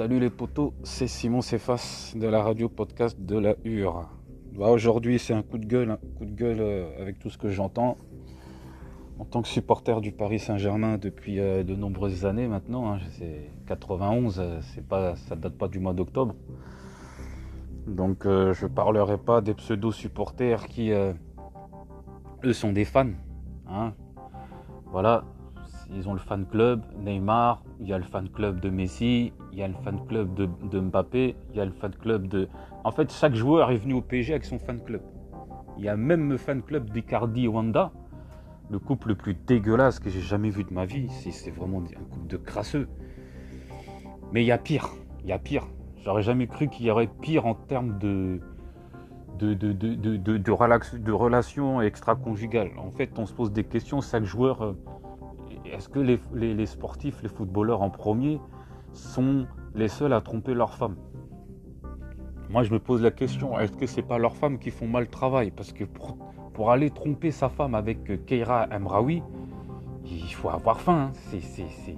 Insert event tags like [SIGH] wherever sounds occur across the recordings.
Salut les potos, c'est Simon Cefas de la radio podcast de la Hure. Bah, Aujourd'hui c'est un coup de gueule, un coup de gueule euh, avec tout ce que j'entends. En tant que supporter du Paris Saint-Germain depuis euh, de nombreuses années maintenant, hein, c'est 91, euh, c'est pas, ça date pas du mois d'octobre. Donc euh, je parlerai pas des pseudo-supporters qui eux sont des fans. hein. Voilà, ils ont le fan club Neymar, il y a le fan club de Messi, il y a le fan club de, Mbappé, il y a le fan club de. En fait, chaque joueur est venu au PSG avec son fan club. Il y a même le fan club d'Icardi et Wanda, le couple le plus dégueulasse que j'ai jamais vu de ma vie. C'est vraiment un couple de crasseux. Mais il y a pire, il y a pire. J'aurais jamais cru qu'il y aurait pire en termes de. De relations extra-conjugales. En fait, on se pose des questions. Chaque joueur, euh, est-ce que les, sportifs, les footballeurs en premier, sont les seuls à tromper leur femme Moi, je me pose la question est-ce que c'est pas leurs femmes qui font mal le travail? Parce que pour, aller tromper sa femme avec euh, Keira Emraoui, il faut avoir faim. hein.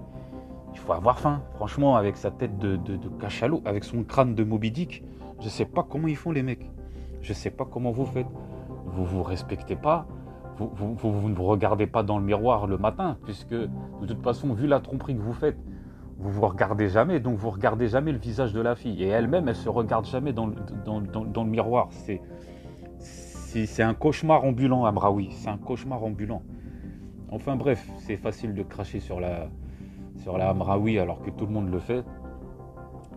Il faut avoir faim. Franchement, avec sa tête de, cachalot, avec son crâne de Moby Dick, je sais pas comment ils font les mecs. Je sais pas comment vous faites. Vous vous respectez pas. Vous, ne vous regardez pas dans le miroir le matin, puisque de toute façon, vu la tromperie que vous faites, vous vous regardez jamais, donc vous regardez jamais le visage de la fille. Et elle-même, elle se regarde jamais dans le, miroir. C'est, un cauchemar ambulant, Amraoui. C'est un cauchemar ambulant. Enfin bref, c'est facile de cracher sur la, sur Amraoui alors que tout le monde le fait.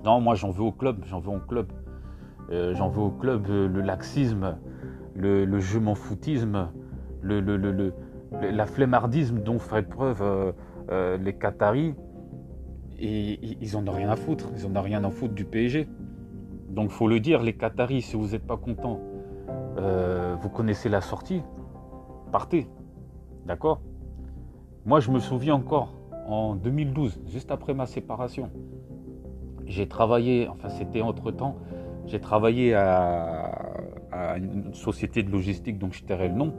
Non, moi j'en veux au club, j'en veux au club. Euh, j'en veux au club euh, le laxisme, le, le je m'en foutisme, le, le- la flemmardisme dont feraient preuve euh, euh, les Qataris. Ils en ont rien à foutre, ils en ont rien à foutre du PSG. Donc faut le dire, les Qataris, si vous n'êtes pas contents, euh, vous connaissez la sortie, partez. D'accord? Moi je me souviens encore, en 2012, juste après ma séparation, j'ai travaillé, enfin c'était entre temps, j'ai travaillé à, à une société de logistique dont je tairai le nom,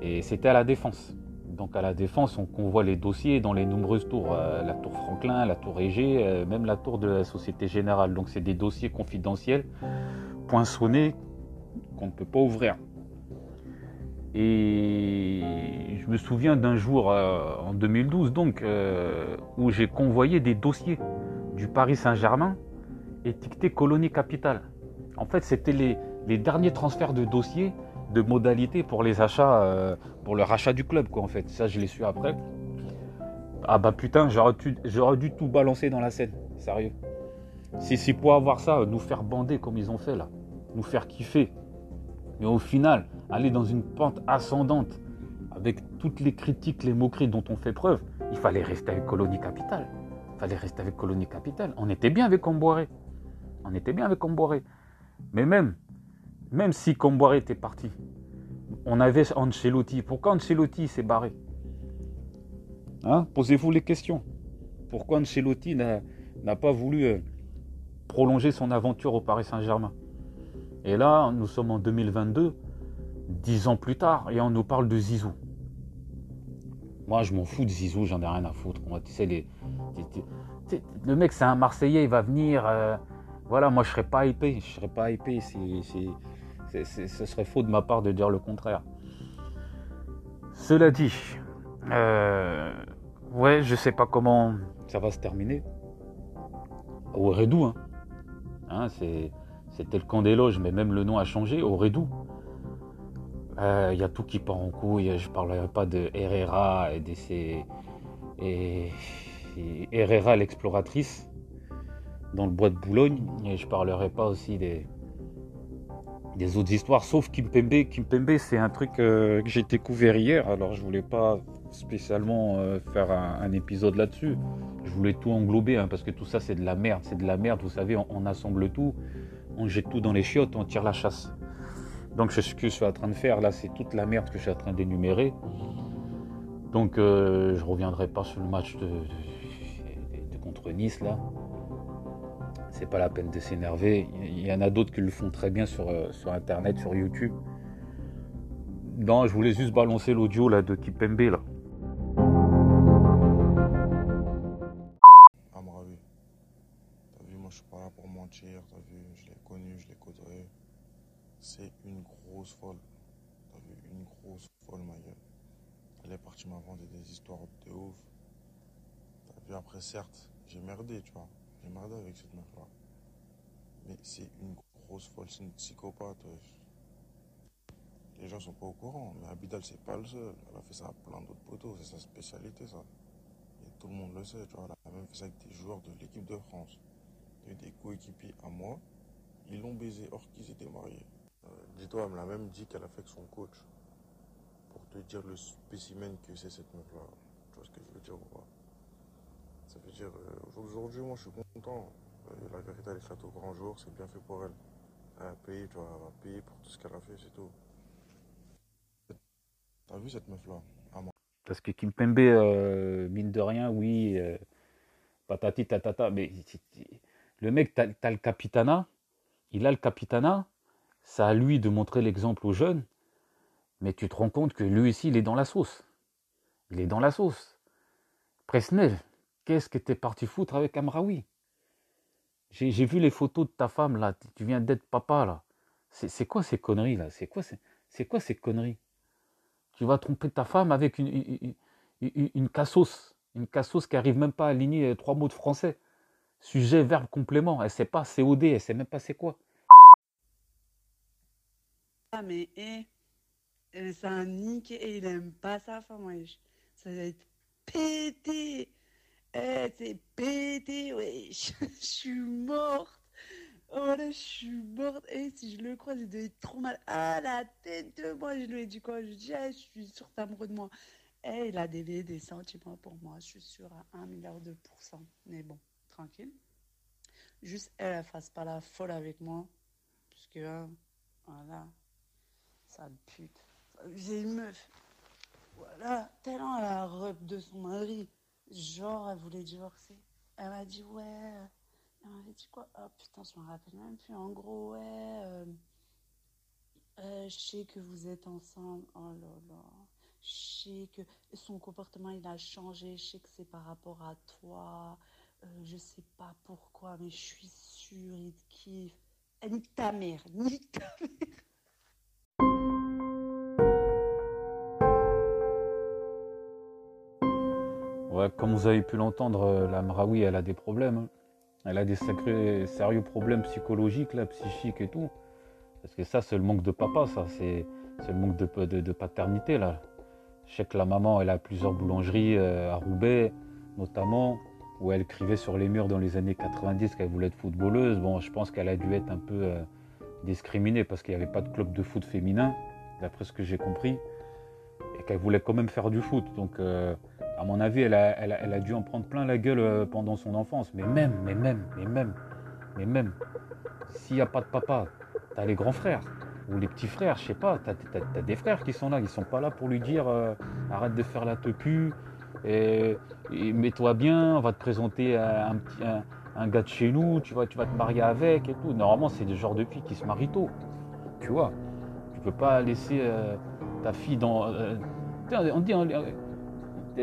et c'était à la Défense. Donc à la Défense, on convoie les dossiers dans les nombreuses tours, euh, la tour Franklin, la tour Égée, euh, même la tour de la Société Générale. Donc c'est des dossiers confidentiels, poinçonnés, qu'on ne peut pas ouvrir. Et je me souviens d'un jour euh, en 2012, donc, où j'ai convoyé des dossiers du Paris Saint-Germain étiquetés colonie capitale. En fait, c'était les derniers transferts de dossiers de modalités pour les achats, euh, pour le rachat du club, quoi, en fait. Ça, je l'ai su après. Ah bah putain, j'aurais dû, j'aurais dû tout balancer dans la scène, sérieux. Si c'est pour avoir ça, nous faire bander comme ils ont fait là, nous faire kiffer. Mais au final, aller dans une pente ascendante, avec toutes les critiques, les moqueries dont on fait preuve, il fallait rester avec Colonie Capitale. Il fallait rester avec Colonie Capitale. On était bien avec Comboiré. On était bien avec Comboiré. Mais même, même si Comboiré était parti, on avait Ancelotti. Pourquoi Ancelotti s'est barré? Hein? Posez-vous les questions. Pourquoi Ancelotti n'a pas voulu euh, prolonger son aventure au Paris Saint-Germain? Et là, nous sommes en 2022, dix ans plus tard, et on nous parle de Zizou. Moi, je m'en fous de Zizou, j'en ai rien à foutre. Moi, tu sais, les, le mec, c'est un Marseillais, il va venir. euh, voilà, moi, je serais pas hypé. Je serais pas hypé. c'est- ce serait faux de ma part de dire le contraire. Cela dit, euh, ouais, je sais pas comment ça va se terminer. Au Redou, hein. Hein, c'était le camp des loges, mais même le nom a changé. Au Redou. Il y a tout qui part en couille. Je parlerai pas de Herrera et de ses. Et, et Herrera, l'exploratrice, dans le bois de Boulogne. Et je parlerai pas aussi des, des autres histoires, sauf Kimpembe. Kimpembe, c'est un truc euh, que j'ai découvert hier. Alors, je voulais pas spécialement euh, faire un, épisode là-dessus. Je voulais tout englober, hein, parce que tout ça, c'est de la merde. C'est de la merde, vous savez, on, assemble tout, on jette tout dans les chiottes, on tire la chasse. Donc, ce que je suis en train de faire là, c'est toute la merde que je suis en train d'énumérer. Donc, euh, je reviendrai pas sur le match de contre Nice là c'est pas la peine de s'énerver. Il y en a d'autres qui le font très bien sur, euh, sur internet, sur YouTube. Non, je voulais juste balancer l'audio là de Kipembe là. Amraoui, t'as vu, moi je suis pas là pour mentir, t'as vu, je l'ai connu, je l'ai côtoyé. C'est une grosse folle. T'as vu, une grosse folle ma gueule. Elle est partie m'inventer des histoires de ouf. T'as vu, après certes, j'ai merdé, tu vois. J'ai merdé avec cette meuf-là. Mais c'est une grosse folle, c'est une psychopathe. Les gens sont pas au courant, mais Abidal, c'est pas le seul. Elle a fait ça à plein d'autres poteaux, c'est sa spécialité, ça. Et tout le monde le sait, tu vois. Elle a même fait ça avec des joueurs de l'équipe de France. Et des coéquipiers à moi, ils l'ont baisé or qu'ils étaient mariés. Euh, Dis-toi, elle me l'a même dit qu'elle a fait avec son coach. Pour te dire le spécimen que c'est cette meuf-là. Tu vois ce que je veux dire ou pas? Ça veut dire, euh, aujourd'hui, moi, je suis content. Euh, la vérité, elle faite au grand jour, c'est bien fait pour elle. Elle a payé, tu vois, elle pour tout ce qu'elle a fait, c'est tout. T'as vu cette meuf-là? Ah. Parce que Kimpembe, euh, mine de rien, oui, euh, patati tatata, mais le mec, t'as, t'as le capitana, il a le capitana, c'est à lui de montrer l'exemple aux jeunes, mais tu te rends compte que lui aussi, il est dans la sauce. Il est dans la sauce. Presnel, qu'est-ce que t'es parti foutre avec Amraoui? J'ai, vu les photos de ta femme, là, tu viens d'être papa, là. C'est, c'est quoi ces conneries, là? C'est quoi, c'est quoi ces conneries? Tu vas tromper ta femme avec une, une, une, une- cassos, une cassos qui arrive même pas à aligner euh, trois mots de français. Sujet, verbe, complément. Elle sait pas COD, elle sait même pas c'est quoi. Ah, mais eh, eh, c'est un et il aime pas sa femme. Ça va être pété. Eh, c'est pété, wesh. [LAUGHS] Je suis morte. Oh là, je suis morte. Et si je le croise, il doit trop mal. Ah, la tête de moi. Je lui ai dit quoi? Je lui dit, eh, je suis sûr que t'es amoureux de moi. Eh, il a des, des sentiments pour moi. Je suis sûre à un milliard de pourcents. Mais bon, tranquille. Juste, elle, elle fasse pas la folle avec moi. Parce que, hein, voilà. Sale pute. J'ai une meuf. Voilà, tellement la robe de son mari. Genre, elle voulait divorcer. Elle m'a dit, ouais. Elle m'avait dit quoi? Oh putain, je me rappelle même plus. En gros, ouais. euh, euh, je sais que vous êtes ensemble. Oh là là. Je sais que son comportement, il a changé. Je sais que c'est par rapport à toi. Euh, je sais pas pourquoi, mais je suis sûre, il te kiffe. Nique ta mère, nique ta Comme vous avez pu l'entendre, euh, la Mraoui, elle a des problèmes. hein. Elle a des sacrés, sérieux problèmes psychologiques, psychiques et tout. Parce que ça, c'est le manque de papa, ça. C'est le manque de, paternité, là. Je sais que la maman, elle a plusieurs boulangeries euh, à Roubaix, notamment, où elle écrivait sur les murs dans les années 90 qu'elle voulait être footballeuse. Bon, je pense qu'elle a dû être un peu euh, discriminée parce qu'il n'y avait pas de club de foot féminin, d'après ce que j'ai compris. Et qu'elle voulait quand même faire du foot. Donc, à mon avis, elle a, elle a- elle a dû en prendre plein la gueule euh, pendant son enfance. Mais même, mais même, mais même, mais même, s'il n'y a pas de papa, t'as les grands frères ou les petits frères, je sais pas, t'as as, des frères qui sont là, ils sont pas là pour lui dire euh, arrête de faire la tepu et, et mets-toi bien, on va te présenter un, petit, un, gars de chez nous, tu vas, tu vas te marier avec et tout. Normalement, c'est le genre de filles qui se marient tôt, tu vois. Tu peux pas laisser euh, ta fille dans. on dit,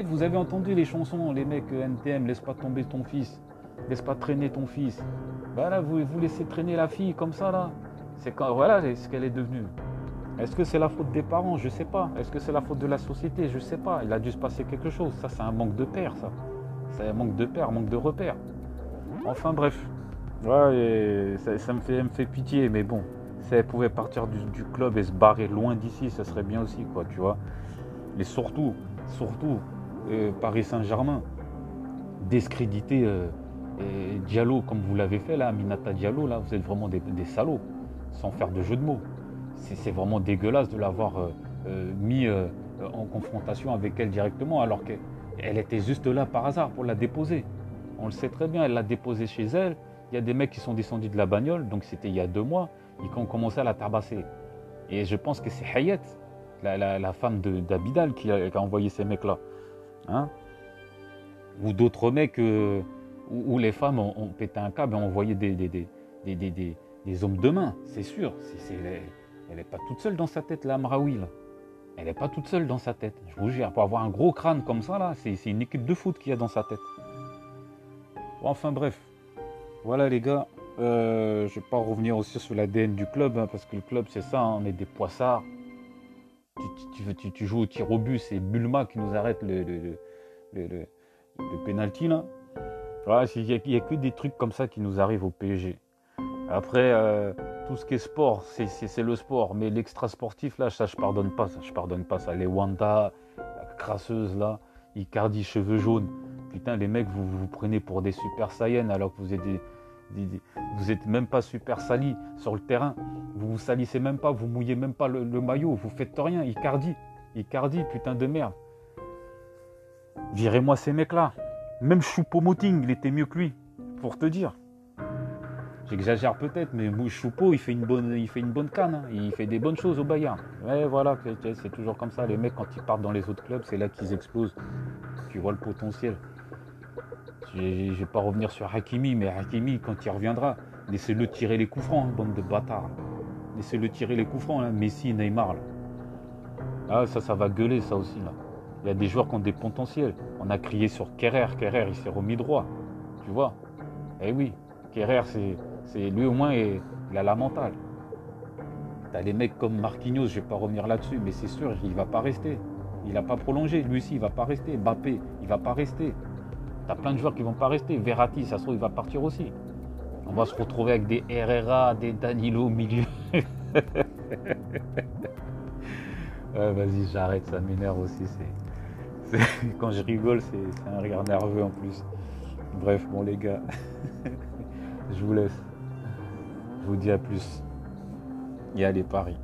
Vous avez entendu les chansons, les mecs euh, NTM, laisse pas tomber ton fils, laisse pas traîner ton fils. Bah là, vous, vous laissez traîner la fille comme ça là. C'est quand voilà ce qu'elle est devenue? Est-ce que c'est la faute des parents? Je sais pas. Est-ce que c'est la faute de la société? Je sais pas. Il a dû se passer quelque chose. Ça, c'est un manque de père, ça. C'est un manque de père, manque de repère. Enfin bref. Ouais, ça me, fait, me fait pitié, mais bon. Si elle pouvait partir du, du club et se barrer loin d'ici, ça serait bien aussi, quoi, tu vois. Et surtout, surtout, euh, Paris Saint-Germain, discréditer euh, et Diallo comme vous l'avez fait là, Aminata Diallo, là, vous êtes vraiment des, salauds, sans faire de jeu de mots. C'est vraiment dégueulasse de l'avoir euh, euh, mis euh, en confrontation avec elle directement, alors qu'elle était juste là par hasard pour la déposer. On le sait très bien, elle l'a déposée chez elle. Il y a des mecs qui sont descendus de la bagnole, donc c'était il y a deux mois, ils ont commencé à la tabasser. Et je pense que c'est Hayet, la, femme d'Abidal, qui, qui a envoyé ces mecs-là. Hein Ou d'autres mecs euh, où, les femmes ont, pété un câble et ont envoyé des, hommes de main, c'est sûr. C'est- elle n'est pas toute seule dans sa tête, la Amraoui, là. Elle n'est pas toute seule dans sa tête. Je vous jure, pour avoir un gros crâne comme ça, là, c'est une équipe de foot qu'il y a dans sa tête. Enfin bref. Voilà les gars, Euh, je vais pas revenir aussi sur l'ADN du club, hein, parce que le club, c'est ça, hein, on est des poissards. Tu, tu, tu, joues au tir au but, c'est Bulma qui nous arrête le, le, le, le, le penalty, là. Voilà, il n'y a, que des trucs comme ça qui nous arrivent au PSG. Après, euh, tout ce qui est sport, c'est le sport. Mais l'extra sportif, là, ça, je pardonne pas. Ça, je pardonne pas ça. Les Wanda, la crasseuse, là, Icardi, cheveux jaunes. Putain, les mecs, vous vous prenez pour des super saiyans alors que vous êtes des, vous êtes même pas super sali sur le terrain. Vous vous salissez même pas, vous mouillez même pas le, maillot, vous faites rien. Icardi, Icardi, putain de merde. Virez-moi ces mecs-là. Même Choupo-Moting, il était mieux que lui, pour te dire. J'exagère peut-être, mais Choupo, il fait une bonne, il fait une bonne canne. Hein. Il fait des bonnes choses au Bayern. Ouais, voilà, c'est toujours comme ça. Les mecs, quand ils partent dans les autres clubs, c'est là qu'ils explosent. Tu vois le potentiel. Je ne vais pas revenir sur Hakimi, mais Hakimi, quand il reviendra, laissez-le tirer les coups francs, bande de bâtards. Laissez-le tirer les coups francs, hein. Messi, Neymar. Ah, ça, ça va gueuler, ça aussi. Là. Il y a des joueurs qui ont des potentiels. On a crié sur Kerrer. Kerrer, il s'est remis droit. Tu vois? Eh oui, Kerrer, c'est, lui au moins, il a la mentale. T'as des mecs comme Marquinhos, je vais pas revenir là-dessus, mais c'est sûr, il va pas rester. Il n'a pas prolongé. Lui aussi, il va pas rester. Mbappé, il va pas rester. T'as plein de joueurs qui vont pas rester. Verratti, ça se trouve, il va partir aussi. On va se retrouver avec des Herrera, des Danilo au milieu. [LAUGHS] vas-y, j'arrête, ça m'énerve aussi. [LAUGHS] Quand je rigole, c'est un rire nerveux en plus. Bref, bon les gars, [LAUGHS] je vous laisse. Je vous dis à plus. Et allez Paris.